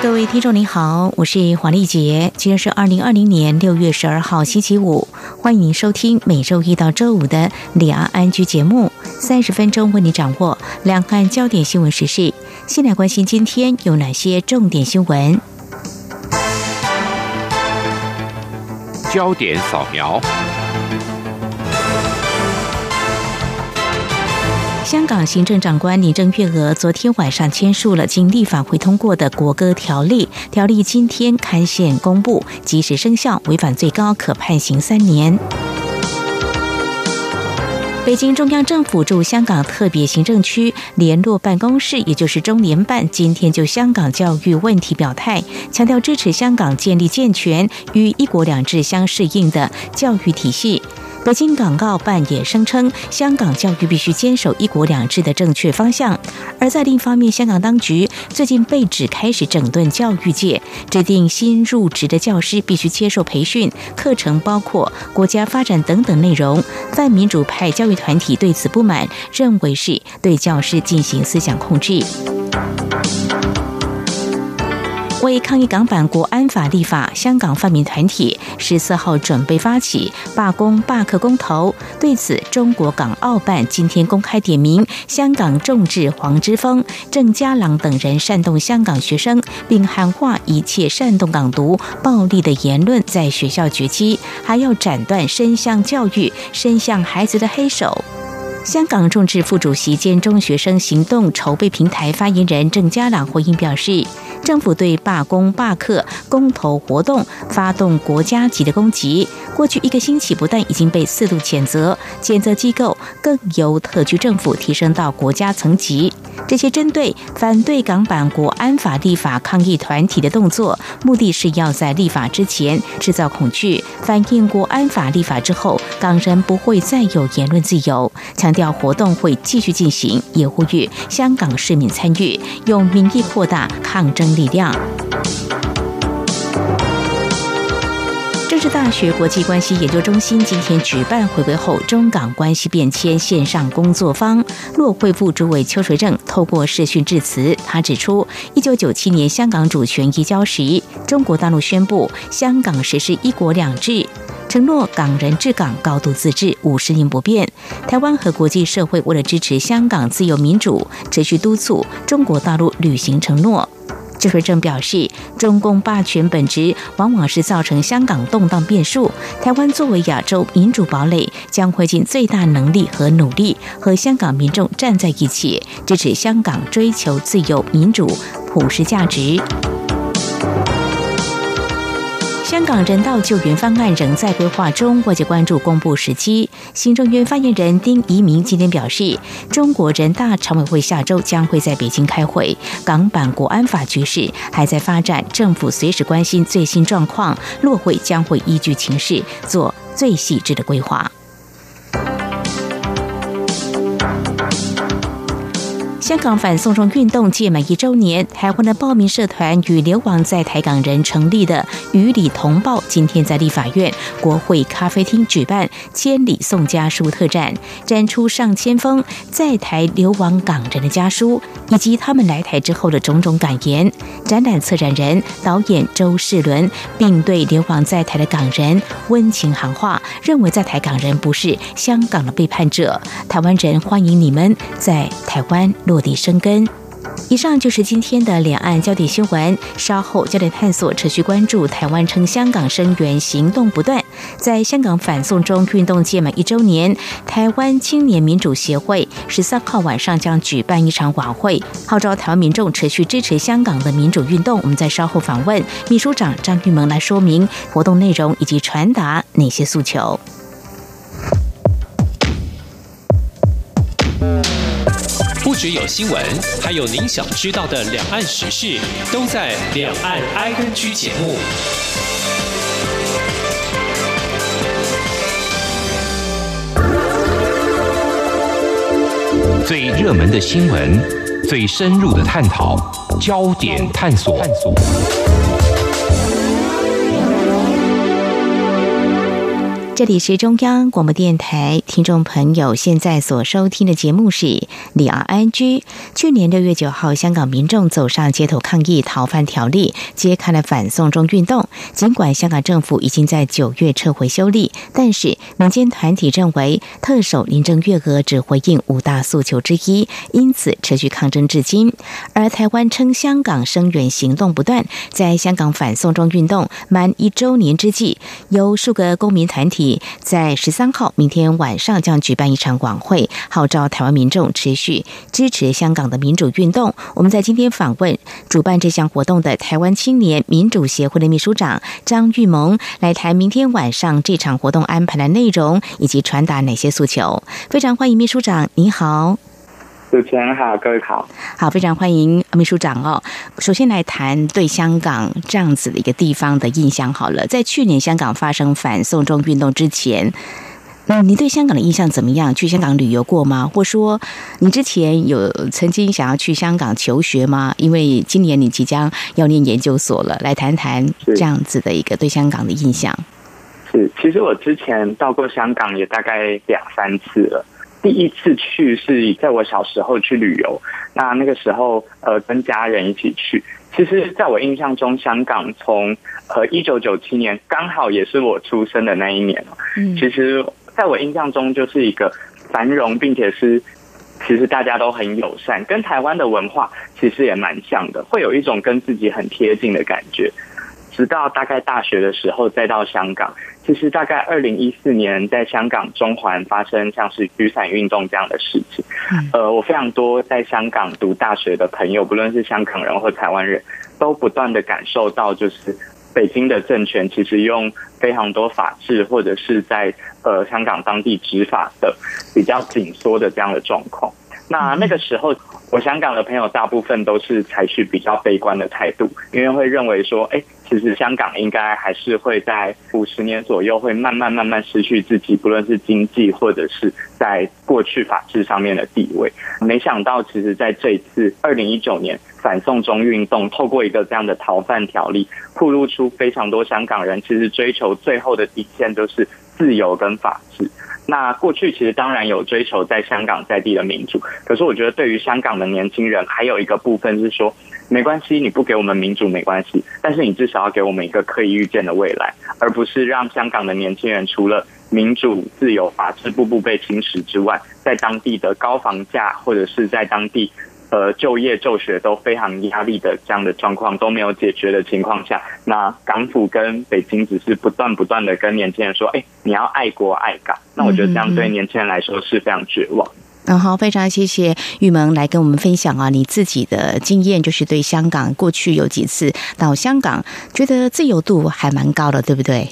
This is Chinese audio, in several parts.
各位听众您好，我是黄丽杰，今天是二零二零年六月十二号星期五，欢迎您收听每周一到周五的两岸安居节目，三十分钟为您掌握两岸焦点新闻时事。先来关心今天有哪些重点新闻。焦点扫描。香港行政长官林郑月娥昨天晚上签署了经立法会通过的国歌条例，条例今天刊宪公布，即时生效，违反最高可判刑三年。北京中央政府驻香港特别行政区联络办公室，也就是中联办，今天就香港教育问题表态，强调支持香港建立健全与一国两制相适应的教育体系。北京港澳办也声称，香港教育必须坚守“一国两制”的正确方向。而在另一方面，香港当局最近被指开始整顿教育界，指定新入职的教师必须接受培训，课程包括国家发展等等内容。泛民主派教育团体对此不满，认为是对教师进行思想控制。为抗议港版国安法立法，香港泛民团体十四号准备发起罢工罢课公投。对此，中国港澳办今天公开点名香港众志黄之锋、郑家朗等人煽动香港学生，并喊话一切煽动港独、暴力的言论在学校绝迹，还要斩断伸向教育、伸向孩子的黑手。香港众志副主席兼中学生行动筹备平台发言人郑家朗回应表示。政府对罢工、罢课、公投活动发动国家级的攻击，过去一个星期不但已经被四度谴责，谴责机构更由特区政府提升到国家层级。这些针对反对港版国安法立法抗议团体的动作，目的是要在立法之前制造恐惧，反映国安法立法之后，港人不会再有言论自由。强调活动会继续进行，也呼吁香港市民参与，用民意扩大抗争力量。政治大学国际关系研究中心今天举办回归后中港关系变迁线上工作坊，落会副主委邱垂正透过视讯致辞。他指出，一九九七年香港主权移交时，中国大陆宣布香港实施一国两制，承诺港人治港高度自治，五十年不变。台湾和国际社会为了支持香港自由民主，持续督促中国大陆履行承诺。智慧正表示，中共霸权本质往往是造成香港动荡变数。台湾作为亚洲民主堡垒，将会尽最大能力和努力和香港民众站在一起，支持香港追求自由、民主、普世价值。香港人道救援方案仍在规划中，外界关注公布时机。行政院发言人丁仪明今天表示，中国人大常委会下周将会在北京开会，港版国安法局势还在发展，政府随时关心最新状况，落会将会依据情势做最细致的规划。香港反送中运动届满一周年，台湾的报名社团与流亡在台港人成立的“与理同报”今天在立法院国会咖啡厅举办“千里送家书”特展，展出上千封在台流亡港人的家书，以及他们来台之后的种种感言。展览策展人导演周世伦，并对流亡在台的港人温情喊话，认为在台港人不是香港的背叛者，台湾人欢迎你们在台湾落。落地生根。以上就是今天的两岸焦点新闻。稍后焦点探索持续关注台湾称香港声援行动不断。在香港反送中运动届满一周年，台湾青年民主协会十三号晚上将举办一场晚会，号召台湾民众持续支持香港的民主运动。我们在稍后访问秘书长张玉萌来说明活动内容以及传达哪些诉求。只有新闻，还有您想知道的两岸时事，都在《两岸 I N G》节目。最热门的新闻，最深入的探讨，焦点探索。这里是中央广播电台，听众朋友现在所收听的节目是李昂安居。去年六月九号，香港民众走上街头抗议逃犯条例，揭开了反送中运动。尽管香港政府已经在九月撤回修例，但是民间团体认为特首林郑月娥只回应五大诉求之一，因此持续抗争至今。而台湾称香港声援行动不断，在香港反送中运动满一周年之际，由数个公民团体。在十三号，明天晚上将举办一场晚会，号召台湾民众持续支持香港的民主运动。我们在今天访问主办这项活动的台湾青年民主协会的秘书长张玉萌，来谈明天晚上这场活动安排的内容以及传达哪些诉求。非常欢迎秘书长，你好。主持人好，各位好，好，非常欢迎秘书长哦。首先来谈对香港这样子的一个地方的印象好了。在去年香港发生反送中运动之前，嗯，你对香港的印象怎么样？去香港旅游过吗？或说你之前有曾经想要去香港求学吗？因为今年你即将要念研究所了，来谈谈这样子的一个对香港的印象。是，其实我之前到过香港也大概两三次了。第一次去是在我小时候去旅游，那那个时候呃跟家人一起去。其实，在我印象中，香港从呃一九九七年刚好也是我出生的那一年嗯，其实，在我印象中就是一个繁荣，并且是其实大家都很友善，跟台湾的文化其实也蛮像的，会有一种跟自己很贴近的感觉。直到大概大学的时候，再到香港。其实大概二零一四年，在香港中环发生像是雨伞运动这样的事情。呃，我非常多在香港读大学的朋友，不论是香港人或台湾人，都不断的感受到，就是北京的政权其实用非常多法治，或者是在呃香港当地执法的比较紧缩的这样的状况。那那个时候。我香港的朋友大部分都是采取比较悲观的态度，因为会认为说，哎，其实香港应该还是会在五十年左右会慢慢慢慢失去自己，不论是经济或者是在过去法治上面的地位。没想到，其实在这一次二零一九年反送中运动，透过一个这样的逃犯条例，曝露出非常多香港人其实追求最后的底线就是自由跟法治。那过去其实当然有追求在香港在地的民主，可是我觉得对于香港的年轻人，还有一个部分是说，没关系，你不给我们民主没关系，但是你至少要给我们一个可以预见的未来，而不是让香港的年轻人除了民主、自由、法治步步被侵蚀之外，在当地的高房价或者是在当地。呃，就业、就学都非常压力的这样的状况都没有解决的情况下，那港府跟北京只是不断不断的跟年轻人说：“哎，你要爱国爱港。”那我觉得这样对年轻人来说是非常绝望。嗯，好，非常谢谢玉萌来跟我们分享啊，你自己的经验，就是对香港过去有几次到香港，觉得自由度还蛮高的，对不对？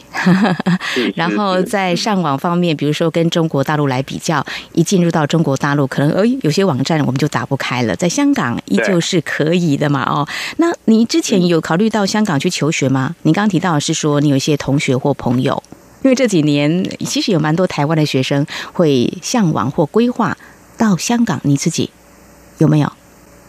然后在上网方面，比如说跟中国大陆来比较，一进入到中国大陆，可能哎有些网站我们就打不开了，在香港依旧是可以的嘛。哦，那你之前有考虑到香港去求学吗？你刚刚提到是说你有一些同学或朋友，因为这几年其实有蛮多台湾的学生会向往或规划。到香港，你自己有没有？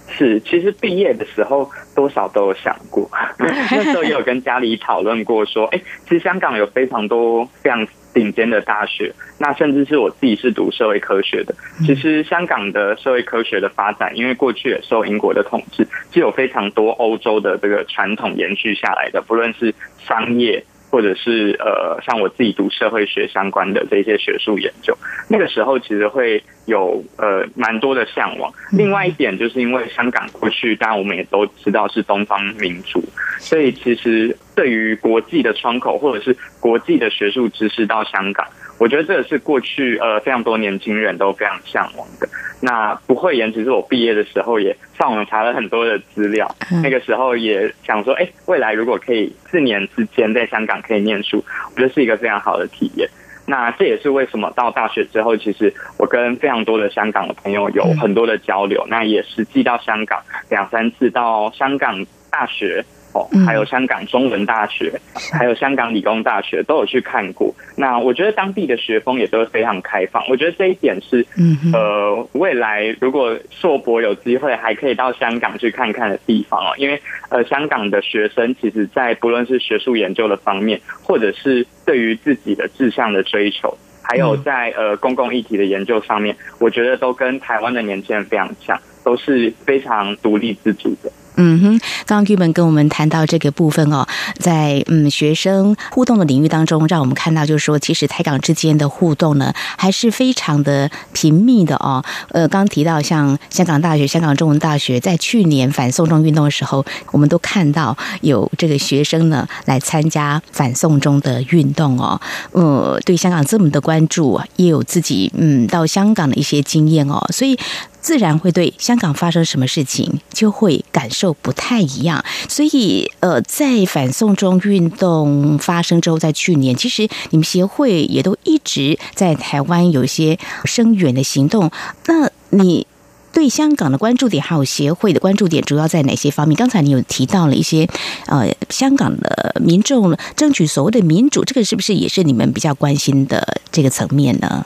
是，其实毕业的时候多少都有想过，那时候也有跟家里讨论过，说，哎，其实香港有非常多非常顶尖的大学，那甚至是我自己是读社会科学的。其实香港的社会科学的发展，因为过去也受英国的统治，是有非常多欧洲的这个传统延续下来的，不论是商业。或者是呃，像我自己读社会学相关的这些学术研究，那个时候其实会有呃蛮多的向往。另外一点，就是因为香港过去，当然我们也都知道是东方民主，所以其实对于国际的窗口或者是国际的学术知识到香港。我觉得这个是过去呃非常多年轻人都非常向往的。那不会言，其实我毕业的时候也上网查了很多的资料，那个时候也想说，哎，未来如果可以四年之间在香港可以念书，我觉得是一个非常好的体验。那这也是为什么到大学之后，其实我跟非常多的香港的朋友有很多的交流。那也实际到香港两三次，到香港大学。还有香港中文大学，还有香港理工大学都有去看过。那我觉得当地的学风也都是非常开放。我觉得这一点是，呃，未来如果硕博有机会，还可以到香港去看看的地方哦。因为呃，香港的学生其实，在不论是学术研究的方面，或者是对于自己的志向的追求，还有在呃公共议题的研究上面，我觉得都跟台湾的年轻人非常像，都是非常独立自主的。嗯哼，刚刚剧本跟我们谈到这个部分哦，在嗯学生互动的领域当中，让我们看到就是说，其实台港之间的互动呢，还是非常的频密的哦。呃，刚刚提到像香港大学、香港中文大学，在去年反送中运动的时候，我们都看到有这个学生呢来参加反送中的运动哦。呃，对香港这么的关注，也有自己嗯到香港的一些经验哦，所以。自然会对香港发生什么事情就会感受不太一样，所以呃，在反送中运动发生之后，在去年，其实你们协会也都一直在台湾有一些声援的行动。那你对香港的关注点还有协会的关注点，主要在哪些方面？刚才你有提到了一些呃，香港的民众争取所谓的民主，这个是不是也是你们比较关心的这个层面呢？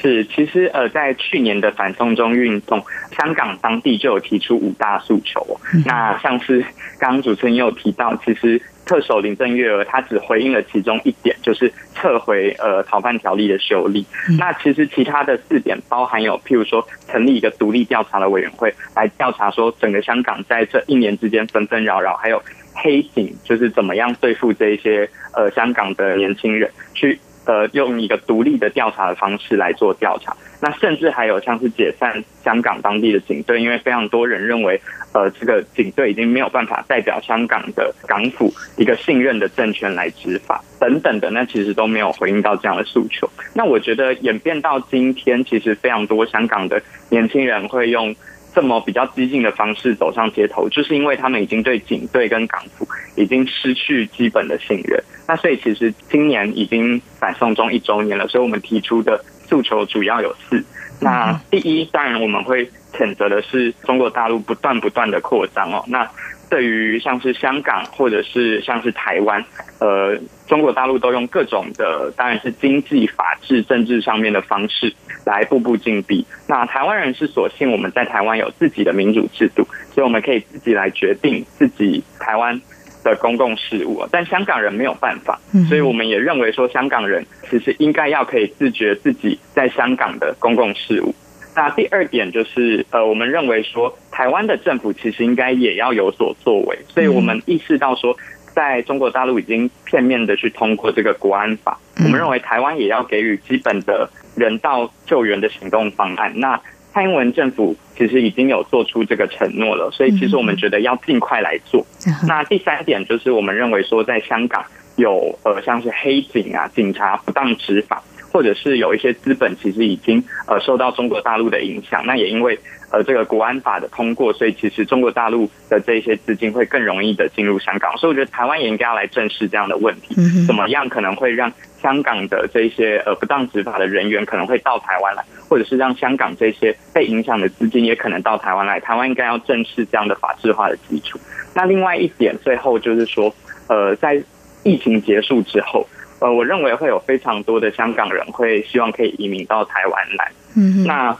是，其实呃，在去年的反送中运动，香港当地就有提出五大诉求。那像是刚刚主持人也有提到，其实特首林郑月娥她只回应了其中一点，就是撤回呃逃犯条例的修例。那其实其他的四点包含有，譬如说成立一个独立调查的委员会来调查说整个香港在这一年之间纷纷扰扰，还有黑警就是怎么样对付这一些呃香港的年轻人去。呃，用一个独立的调查的方式来做调查，那甚至还有像是解散香港当地的警队，因为非常多人认为，呃，这个警队已经没有办法代表香港的港府一个信任的政权来执法等等的，那其实都没有回应到这样的诉求。那我觉得演变到今天，其实非常多香港的年轻人会用。这么比较激进的方式走上街头，就是因为他们已经对警队跟港府已经失去基本的信任。那所以其实今年已经反送中一周年了，所以我们提出的诉求主要有四。那第一，当然我们会谴责的是中国大陆不断不断的扩张哦。那对于像是香港或者是像是台湾，呃，中国大陆都用各种的，当然是经济、法治、政治上面的方式来步步紧逼。那台湾人是所幸我们在台湾有自己的民主制度，所以我们可以自己来决定自己台湾的公共事务。但香港人没有办法，所以我们也认为说，香港人其实应该要可以自觉自己在香港的公共事务。那第二点就是，呃，我们认为说，台湾的政府其实应该也要有所作为，所以我们意识到说，在中国大陆已经片面的去通过这个国安法，我们认为台湾也要给予基本的人道救援的行动方案。那蔡英文政府其实已经有做出这个承诺了，所以其实我们觉得要尽快来做。那第三点就是，我们认为说，在香港有呃像是黑警啊、警察不当执法。或者是有一些资本其实已经呃受到中国大陆的影响，那也因为呃这个国安法的通过，所以其实中国大陆的这些资金会更容易的进入香港，所以我觉得台湾也应该要来正视这样的问题，怎么样可能会让香港的这些呃不当执法的人员可能会到台湾来，或者是让香港这些被影响的资金也可能到台湾来，台湾应该要正视这样的法制化的基础。那另外一点，最后就是说，呃，在疫情结束之后。呃，我认为会有非常多的香港人会希望可以移民到台湾来。嗯，那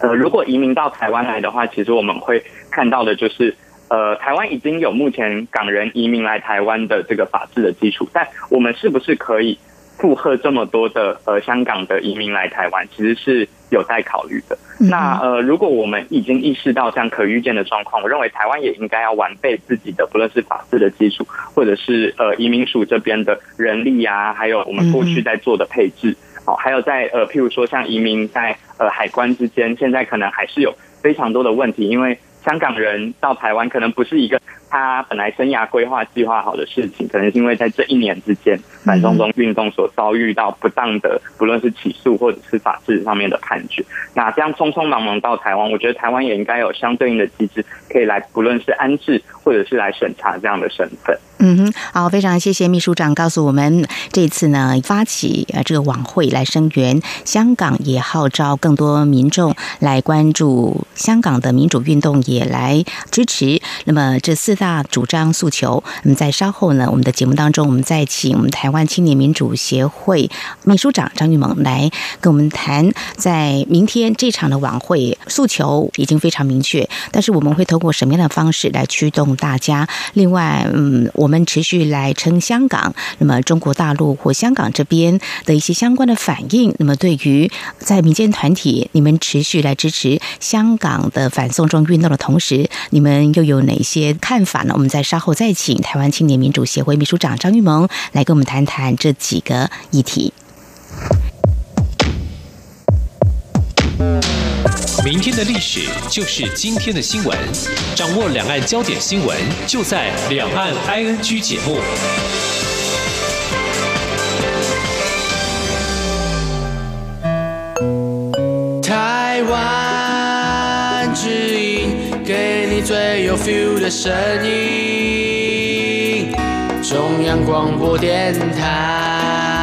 呃，如果移民到台湾来的话，其实我们会看到的就是，呃，台湾已经有目前港人移民来台湾的这个法制的基础，但我们是不是可以？负荷这么多的呃香港的移民来台湾，其实是有待考虑的。那呃，如果我们已经意识到这样可预见的状况，我认为台湾也应该要完备自己的，不论是法治的基础，或者是呃移民署这边的人力啊，还有我们过去在做的配置，好，还有在呃譬如说像移民在呃海关之间，现在可能还是有非常多的问题，因为。香港人到台湾可能不是一个他本来生涯规划计划好的事情，可能是因为在这一年之间反送中运动所遭遇到不当的，不论是起诉或者是法制上面的判决。那这样匆匆忙忙到台湾，我觉得台湾也应该有相对应的机制，可以来不论是安置或者是来审查这样的身份。嗯哼，好，非常谢谢秘书长告诉我们，这次呢发起呃这个晚会来声援香港，也号召更多民众来关注香港的民主运动，也来支持。那么这四大主张诉求，那么在稍后呢，我们的节目当中，我们再请我们台湾青年民主协会秘书长张玉萌来跟我们谈，在明天这场的晚会诉求已经非常明确，但是我们会通过什么样的方式来驱动大家？另外，嗯。我们们持续来称香港，那么中国大陆或香港这边的一些相关的反应，那么对于在民间团体，你们持续来支持香港的反送中运动的同时，你们又有哪些看法呢？我们在稍后再请台湾青年民主协会秘书长张玉萌来跟我们谈谈这几个议题。明天的历史就是今天的新闻，掌握两岸焦点新闻就在《两岸 ING》节目。台湾之音，给你最有 feel 的声音，中央广播电台。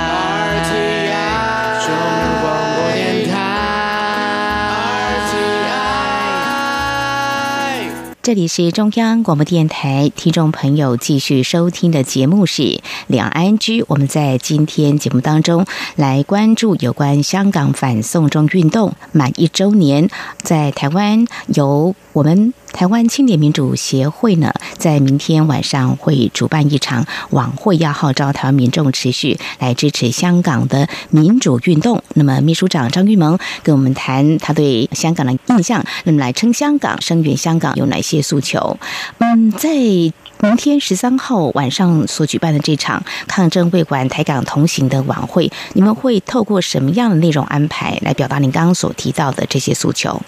这里是中央广播电台，听众朋友继续收听的节目是《两岸居》。我们在今天节目当中来关注有关香港反送中运动满一周年，在台湾由我们。台湾青年民主协会呢，在明天晚上会主办一场晚会，要号召台湾民众持续来支持香港的民主运动。那么，秘书长张玉萌跟我们谈他对香港的印象，那么来称香港、声援香港有哪些诉求？嗯，在明天十三号晚上所举办的这场抗争会馆台港同行的晚会，你们会透过什么样的内容安排来表达您刚刚所提到的这些诉求？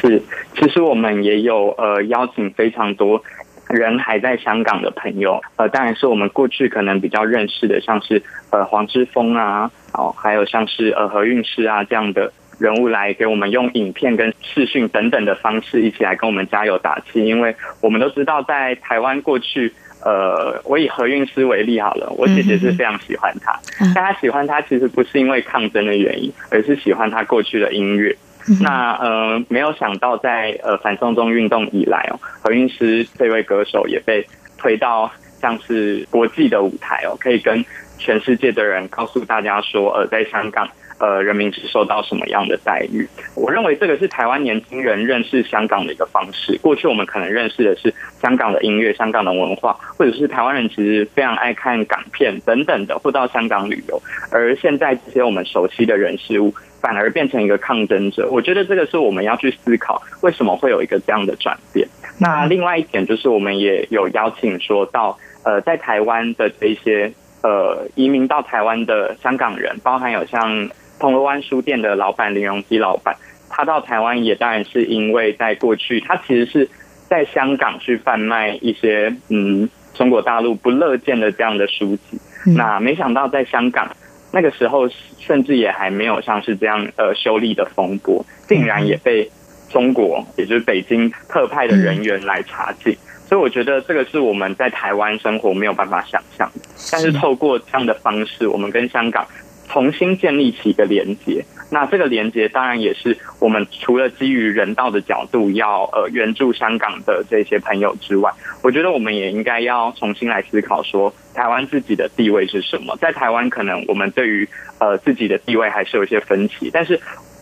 是。其实我们也有呃邀请非常多人还在香港的朋友，呃，当然是我们过去可能比较认识的，像是呃黄之锋啊，哦，还有像是呃何韵诗啊这样的人物来给我们用影片跟视讯等等的方式一起来跟我们加油打气，因为我们都知道在台湾过去，呃，我以何韵诗为例好了，我姐姐是非常喜欢她，但她喜欢她其实不是因为抗争的原因，而是喜欢她过去的音乐。那呃，没有想到在呃反送中运动以来哦，何韵诗这位歌手也被推到像是国际的舞台哦，可以跟全世界的人告诉大家说，呃，在香港呃人民是受到什么样的待遇。我认为这个是台湾年轻人认识香港的一个方式。过去我们可能认识的是香港的音乐、香港的文化，或者是台湾人其实非常爱看港片等等的，或到香港旅游。而现在这些我们熟悉的人事物。反而变成一个抗争者，我觉得这个是我们要去思考为什么会有一个这样的转变。那另外一点就是，我们也有邀请说到，呃，在台湾的这些呃移民到台湾的香港人，包含有像铜锣湾书店的老板林荣基老板，他到台湾也当然是因为在过去他其实是在香港去贩卖一些嗯中国大陆不乐见的这样的书籍，那没想到在香港。那个时候，甚至也还没有像是这样呃修例的风波，竟然也被中国，也就是北京特派的人员来查禁。所以我觉得这个是我们在台湾生活没有办法想象的。但是透过这样的方式，我们跟香港重新建立起一个连接。那这个连接当然也是我们除了基于人道的角度要呃援助香港的这些朋友之外，我觉得我们也应该要重新来思考说台湾自己的地位是什么。在台湾可能我们对于呃自己的地位还是有一些分歧，但是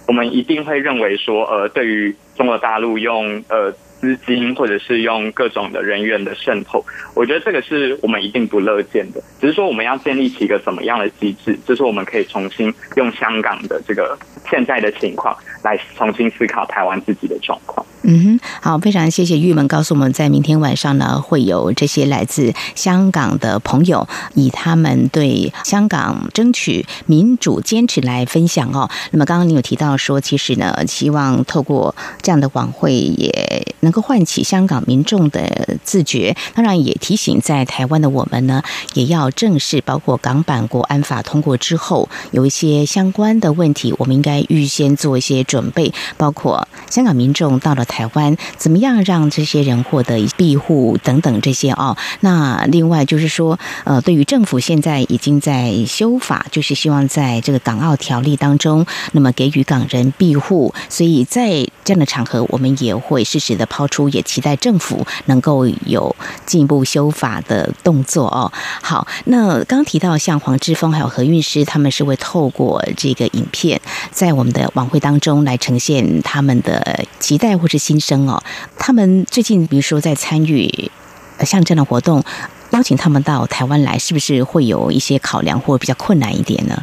我们一定会认为说呃对于中国大陆用呃。资金或者是用各种的人员的渗透，我觉得这个是我们一定不乐见的。只是说我们要建立起一个怎么样的机制，就是我们可以重新用香港的这个现在的情况来重新思考台湾自己的状况。嗯哼，好，非常谢谢玉门告诉我们在明天晚上呢会有这些来自香港的朋友以他们对香港争取民主坚持来分享哦。那么刚刚你有提到说，其实呢希望透过这样的晚会也。能够唤起香港民众的自觉，当然也提醒在台湾的我们呢，也要正视包括港版国安法通过之后有一些相关的问题，我们应该预先做一些准备，包括香港民众到了台台湾，怎么样让这些人获得庇护等等这些哦。那另外就是说，呃，对于政府现在已经在修法，就是希望在这个港澳条例当中，那么给予港人庇护，所以在这样的场合，我们也会适时的抛出，也期待政府能够有进一步修法的动作哦。好，那刚提到像黄之锋还有何韵诗，他们是会透过这个影片，在我们的晚会当中来呈现他们的期待或是心声哦。他们最近比如说在参与像这样的活动，邀请他们到台湾来，是不是会有一些考量或比较困难一点呢？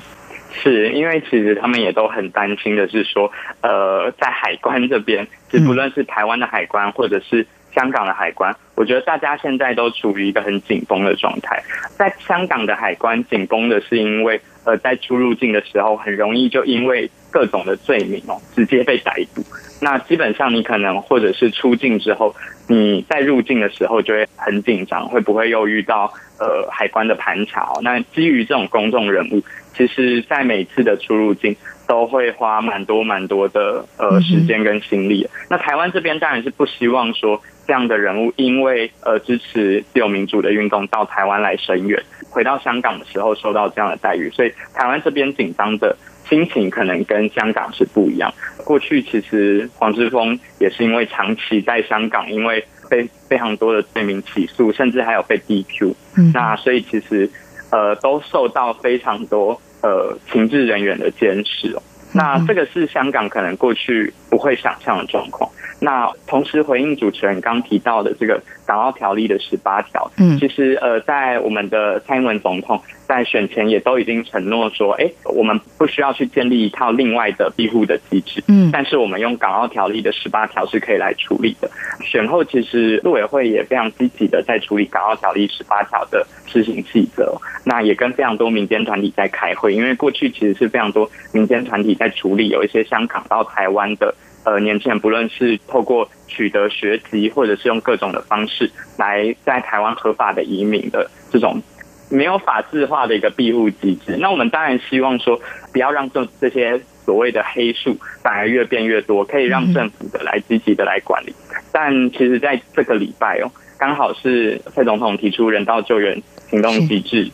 是因为其实他们也都很担心的是说，呃，在海关这边，就不论是台湾的海关或者是香港的海关，我觉得大家现在都处于一个很紧绷的状态。在香港的海关紧绷的是因为，呃，在出入境的时候很容易就因为各种的罪名哦，直接被逮捕。那基本上你可能或者是出境之后，你在入境的时候就会很紧张，会不会又遇到呃海关的盘查？那基于这种公众人物。其实，在每次的出入境都会花蛮多蛮多的呃时间跟心力。那台湾这边当然是不希望说这样的人物因为呃支持自由民主的运动到台湾来声援，回到香港的时候受到这样的待遇，所以台湾这边紧张的心情可能跟香港是不一样。过去其实黄之锋也是因为长期在香港，因为被非常多的罪名起诉，甚至还有被 DQ。那所以其实。呃，都受到非常多呃情治人员的监视哦。那这个是香港可能过去不会想象的状况。那同时回应主持人刚提到的这个港澳条例的十八条，嗯，其实呃，在我们的蔡英文总统在选前也都已经承诺说，哎，我们不需要去建立一套另外的庇护的机制，嗯，但是我们用港澳条例的十八条是可以来处理的。选后其实陆委会也非常积极的在处理港澳条例十八条的施行细则，那也跟非常多民间团体在开会，因为过去其实是非常多民间团体在处理有一些香港到台湾的。呃，年轻人不论是透过取得学籍，或者是用各种的方式来在台湾合法的移民的这种没有法制化的一个庇护机制，那我们当然希望说，不要让这这些所谓的黑数反而越变越多，可以让政府的来积极的来管理。但其实在这个礼拜哦，刚好是蔡总统提出人道救援行动机制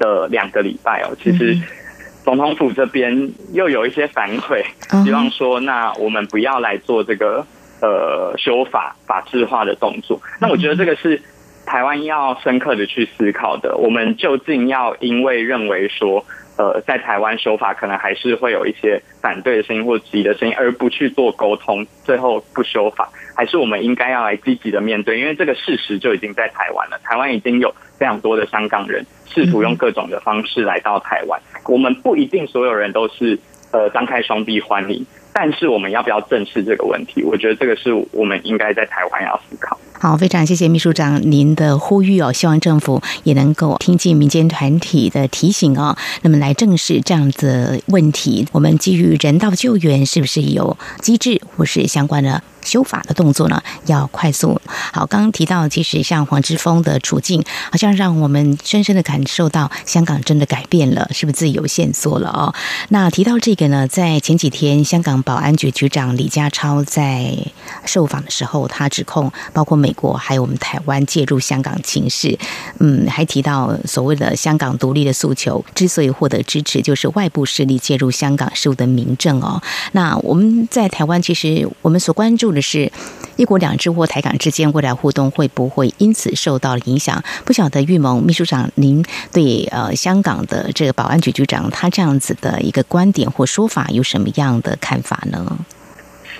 的两个礼拜哦，其实。总统府这边又有一些反馈，希望说，那我们不要来做这个呃修法法制化的动作。那我觉得这个是台湾要深刻的去思考的。我们究竟要因为认为说，呃，在台湾修法可能还是会有一些反对的声音或质疑的声音，而不去做沟通，最后不修法，还是我们应该要来积极的面对？因为这个事实就已经在台湾了，台湾已经有非常多的香港人试图用各种的方式来到台湾。我们不一定所有人都是呃张开双臂欢迎，但是我们要不要正视这个问题？我觉得这个是我们应该在台湾要思考。好，非常谢谢秘书长您的呼吁哦，希望政府也能够听进民间团体的提醒哦，那么来正视这样子问题。我们基于人道救援，是不是有机制或是相关的？修法的动作呢，要快速。好，刚刚提到，其实像黄之锋的处境，好像让我们深深的感受到香港真的改变了，是不是自己有线索了哦？那提到这个呢，在前几天，香港保安局局长李家超在受访的时候，他指控包括美国还有我们台湾介入香港情势，嗯，还提到所谓的香港独立的诉求之所以获得支持，就是外部势力介入香港事务的明证哦。那我们在台湾，其实我们所关注。的是，一国两制或台港之间未来互动会不会因此受到影响？不晓得玉盟秘书长，您对呃香港的这个保安局局长他这样子的一个观点或说法有什么样的看法呢？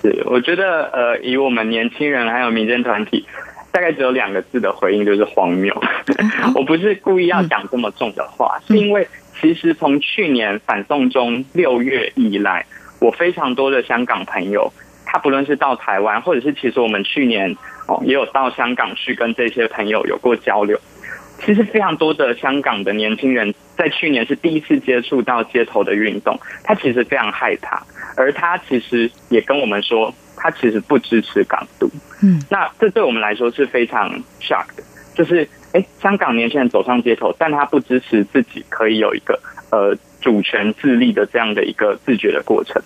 是，我觉得呃，以我们年轻人还有民间团体，大概只有两个字的回应，就是荒谬。我不是故意要讲这么重的话，是因为其实从去年反送中六月以来，我非常多的香港朋友。他不论是到台湾，或者是其实我们去年哦也有到香港去跟这些朋友有过交流。其实非常多的香港的年轻人在去年是第一次接触到街头的运动，他其实非常害怕，而他其实也跟我们说，他其实不支持港独。嗯，那这对我们来说是非常 shock 的，就是哎，香港年轻人走上街头，但他不支持自己可以有一个呃。主权自立的这样的一个自觉的过程。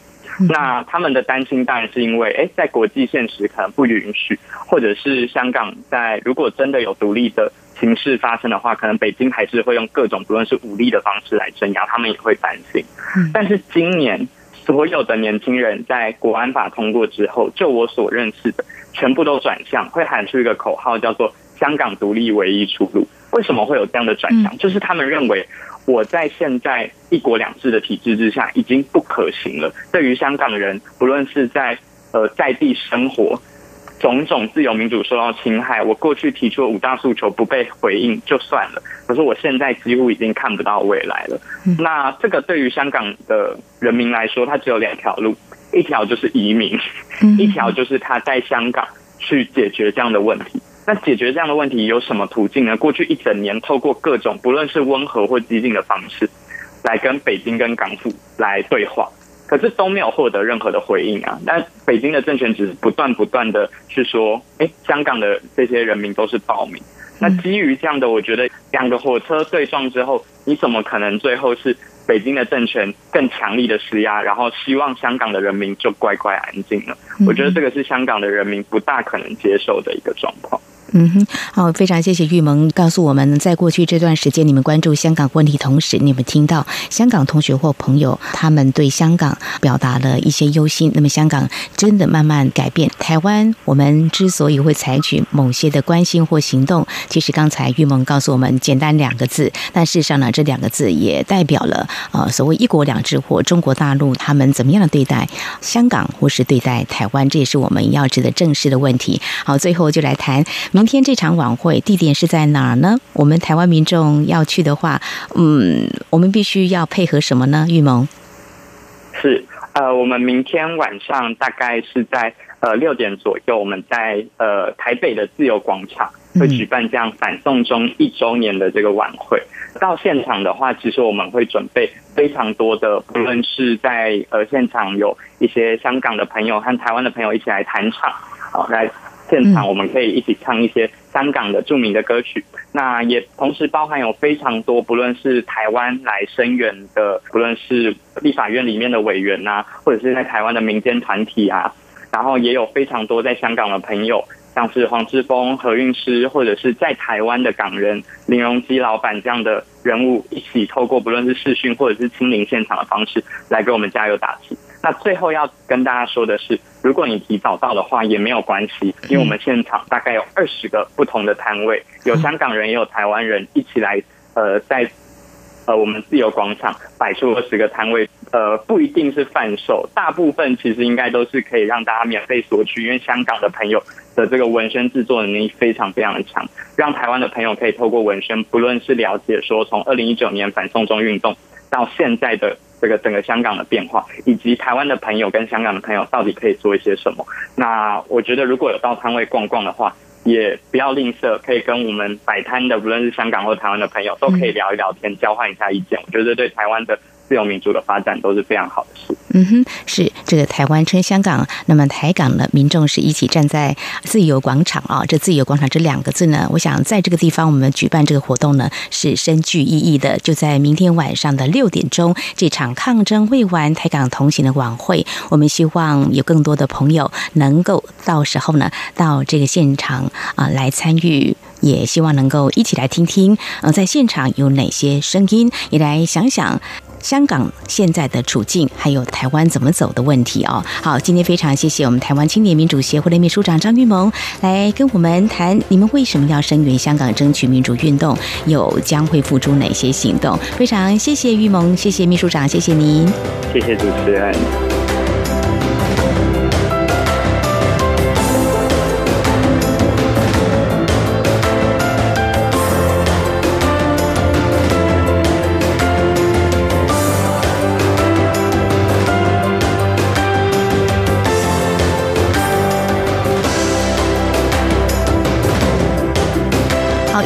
那他们的担心当然是因为，哎，在国际现实可能不允许，或者是香港在如果真的有独立的形势发生的话，可能北京还是会用各种不论是武力的方式来镇压，他们也会担心。但是今年所有的年轻人在国安法通过之后，就我所认识的，全部都转向，会喊出一个口号，叫做“香港独立唯一出路”。为什么会有这样的转向？就是他们认为。我在现在一国两制的体制之下已经不可行了。对于香港人，不论是在呃在地生活，种种自由民主受到侵害，我过去提出的五大诉求不被回应就算了。可是我现在几乎已经看不到未来了。那这个对于香港的人民来说，它只有两条路：一条就是移民，一条就是他在香港去解决这样的问题。那解决这样的问题有什么途径呢？过去一整年，透过各种不论是温和或激进的方式，来跟北京跟港府来对话，可是都没有获得任何的回应啊。那北京的政权只是不断不断的去说，哎，香港的这些人民都是暴民。那基于这样的，我觉得两个火车对撞之后，你怎么可能最后是北京的政权更强力的施压，然后希望香港的人民就乖乖安静呢？我觉得这个是香港的人民不大可能接受的一个状况。嗯哼，好，非常谢谢玉萌告诉我们，在过去这段时间，你们关注香港问题，同时你们听到香港同学或朋友他们对香港表达了一些忧心。那么，香港真的慢慢改变。台湾，我们之所以会采取某些的关心或行动，其实刚才玉萌告诉我们，简单两个字，但事实上呢，这两个字也代表了呃所谓一国两制或中国大陆他们怎么样的对待香港或是对待台湾，这也是我们要值得正视的问题。好，最后就来谈。明天这场晚会地点是在哪儿呢？我们台湾民众要去的话，嗯，我们必须要配合什么呢？玉萌是呃，我们明天晚上大概是在呃六点左右，我们在呃台北的自由广场会举办这样反送中一周年的这个晚会。到现场的话，其实我们会准备非常多的，不论是在呃现场有一些香港的朋友和台湾的朋友一起来弹唱，好来。现场我们可以一起唱一些香港的著名的歌曲，那也同时包含有非常多，不论是台湾来声援的，不论是立法院里面的委员呐，或者是在台湾的民间团体啊，然后也有非常多在香港的朋友，像是黄志峰、何韵诗，或者是在台湾的港人林荣基老板这样的人物，一起透过不论是视讯或者是亲临现场的方式来给我们加油打气。那最后要跟大家说的是，如果你提早到的话也没有关系，因为我们现场大概有二十个不同的摊位，有香港人也有台湾人一起来，呃，在呃我们自由广场摆出二十个摊位，呃，不一定是贩售，大部分其实应该都是可以让大家免费索取，因为香港的朋友的这个纹身制作能力非常非常的强，让台湾的朋友可以透过纹身，不论是了解说从二零一九年反送中运动到现在的。这个整个香港的变化，以及台湾的朋友跟香港的朋友到底可以做一些什么？那我觉得如果有到摊位逛逛的话，也不要吝啬，可以跟我们摆摊的，无论是香港或台湾的朋友，都可以聊一聊天，交换一下意见。我觉得对台湾的。自由民主的发展都是非常好的事。嗯哼，是这个台湾称香港，那么台港的民众是一起站在自由广场啊。这自由广场这两个字呢，我想在这个地方我们举办这个活动呢，是深具意义的。就在明天晚上的六点钟，这场抗争未完，台港同行的晚会，我们希望有更多的朋友能够到时候呢，到这个现场啊来参与，也希望能够一起来听听，呃，在现场有哪些声音，也来想想。香港现在的处境，还有台湾怎么走的问题哦。好，今天非常谢谢我们台湾青年民主协会的秘书长张玉萌来跟我们谈，你们为什么要声援香港争取民主运动，又将会付出哪些行动？非常谢谢玉萌，谢谢秘书长，谢谢您，谢谢主持人。